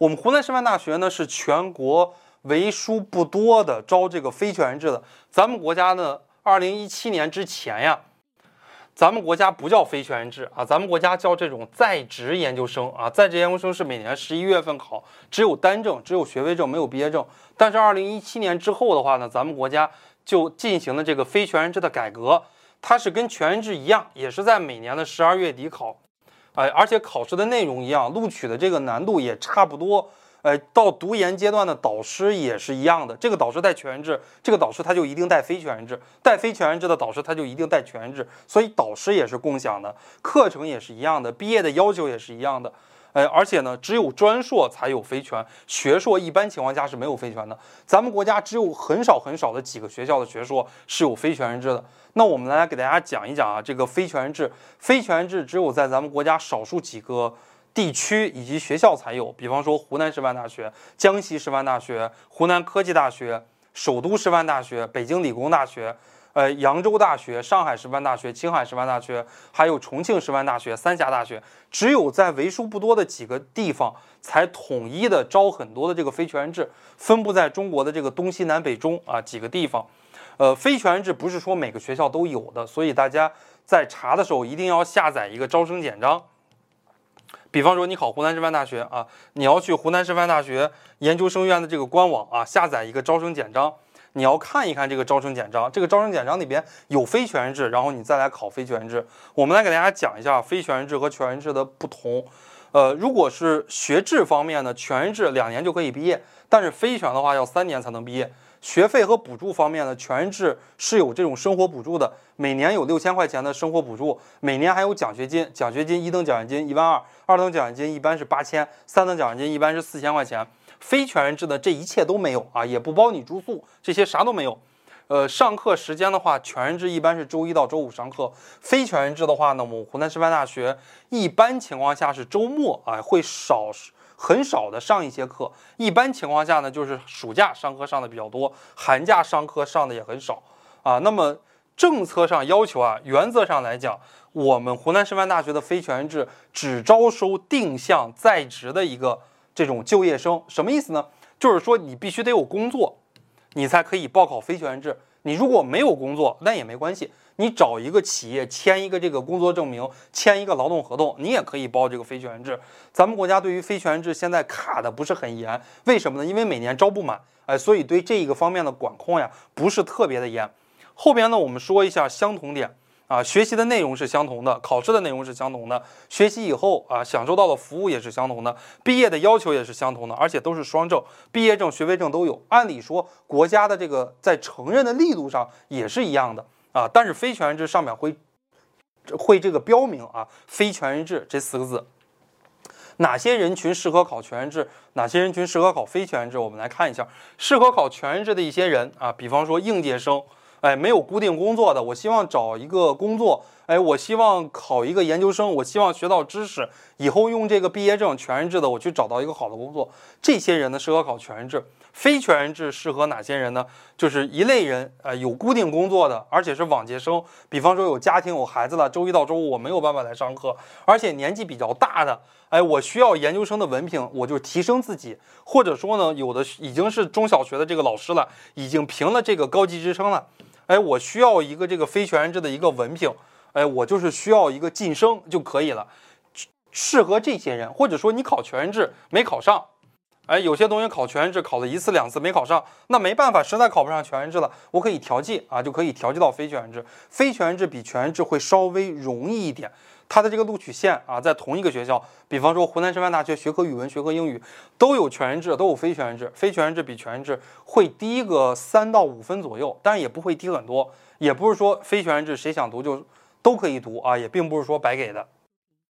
我们湖南师范大学呢是全国为数不多的招这个非全日制的。咱们国家呢，二零一七年之前呀，咱们国家不叫非全日制啊，咱们国家叫这种在职研究生啊。在职研究生是每年十一月份考，只有单证，只有学位证，没有毕业证。但是二零一七年之后的话呢，咱们国家就进行了这个非全日制的改革，它是跟全日制一样，也是在每年的十二月底考。哎，而且考试的内容一样，录取的这个难度也差不多。哎，到读研阶段的导师也是一样的，这个导师带全日制，这个导师他就一定带非全日制，带非全日制的导师他就一定带全日制，所以导师也是共享的，课程也是一样的，毕业的要求也是一样的。哎，而且呢，只有专硕才有非全，学硕一般情况下是没有非全的。咱们国家只有很少很少的几个学校的学硕是有非全日制的。那我们来给大家讲一讲啊，这个非全日制，非全日制只有在咱们国家少数几个地区以及学校才有，比方说湖南师范大学、江西师范大学、湖南科技大学、首都师范大学、北京理工大学。呃，扬州大学、上海师范大学、青海师范大学，还有重庆师范大学、三峡大学，只有在为数不多的几个地方才统一的招很多的这个非全日制，分布在中国的这个东西南北中啊几个地方。呃，非全日制不是说每个学校都有的，所以大家在查的时候一定要下载一个招生简章。比方说你考湖南师范大学啊，你要去湖南师范大学研究生院的这个官网啊，下载一个招生简章。你要看一看这个招生简章，这个招生简章里边有非全日制，然后你再来考非全日制。我们来给大家讲一下非全日制和全日制的不同。呃，如果是学制方面呢，全日制两年就可以毕业，但是非全的话要三年才能毕业。学费和补助方面呢，全日制是有这种生活补助的，每年有六千块钱的生活补助，每年还有奖学金，奖学金一等奖学金一万二，二等奖学金一般是八千，三等奖学金一般是四千块钱。非全日制的这一切都没有啊，也不包你住宿，这些啥都没有。呃，上课时间的话，全日制一般是周一到周五上课，非全日制的话呢，我们湖南师范大学一般情况下是周末啊会少很少的上一些课，一般情况下呢就是暑假上课上的比较多，寒假上课上的也很少啊。那么政策上要求啊，原则上来讲，我们湖南师范大学的非全日制只招收定向在职的一个。这种就业生什么意思呢？就是说你必须得有工作，你才可以报考非全日制。你如果没有工作，那也没关系，你找一个企业签一个这个工作证明，签一个劳动合同，你也可以报这个非全日制。咱们国家对于非全日制现在卡的不是很严，为什么呢？因为每年招不满，哎，所以对这一个方面的管控呀不是特别的严。后边呢，我们说一下相同点。啊，学习的内容是相同的，考试的内容是相同的，学习以后啊，享受到的服务也是相同的，毕业的要求也是相同的，而且都是双证，毕业证、学位证都有。按理说，国家的这个在承认的力度上也是一样的啊。但是非全日制上面会会这个标明啊，非全日制这四个字，哪些人群适合考全日制，哪些人群适合考非全日制？我们来看一下，适合考全日制的一些人啊，比方说应届生。哎，没有固定工作的，我希望找一个工作。哎，我希望考一个研究生，我希望学到知识，以后用这个毕业证全日制的，我去找到一个好的工作。这些人呢，适合考全日制。非全日制适合哪些人呢？就是一类人，呃，有固定工作的，而且是往届生。比方说有家庭有孩子了，周一到周五我没有办法来上课，而且年纪比较大的，哎，我需要研究生的文凭，我就提升自己。或者说呢，有的已经是中小学的这个老师了，已经评了这个高级职称了。哎，我需要一个这个非全日制的一个文凭，哎，我就是需要一个晋升就可以了，适合这些人，或者说你考全日制没考上，哎，有些同学考全日制考了一次两次没考上，那没办法，实在考不上全日制了，我可以调剂啊，就可以调剂到非全日制，非全日制比全日制会稍微容易一点。它的这个录取线啊，在同一个学校，比方说湖南师范大学学科语文、学科英语都有全日制，都有非全日制。非全日制比全日制会低个三到五分左右，但是也不会低很多。也不是说非全日制谁想读就都可以读啊，也并不是说白给的。